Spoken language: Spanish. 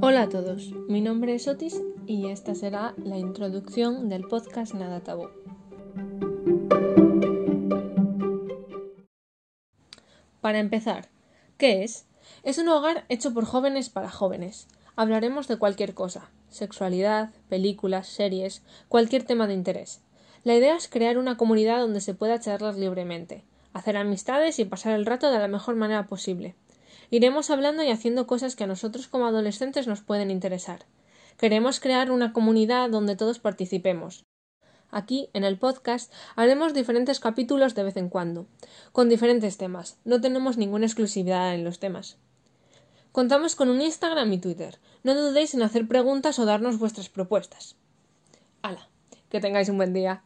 Hola a todos, mi nombre es Otis y esta será la introducción del podcast Nada Tabú. Para empezar, ¿qué es? Es un hogar hecho por jóvenes para jóvenes. Hablaremos de cualquier cosa, sexualidad, películas, series, cualquier tema de interés. La idea es crear una comunidad donde se pueda charlar libremente, hacer amistades y pasar el rato de la mejor manera posible. Iremos hablando y haciendo cosas que a nosotros como adolescentes nos pueden interesar. Queremos crear una comunidad donde todos participemos. Aquí, en el podcast, haremos diferentes capítulos de vez en cuando, con diferentes temas. No tenemos ninguna exclusividad en los temas. Contamos con un Instagram y Twitter. No dudéis en hacer preguntas o darnos vuestras propuestas. ¡Hala! Que tengáis un buen día.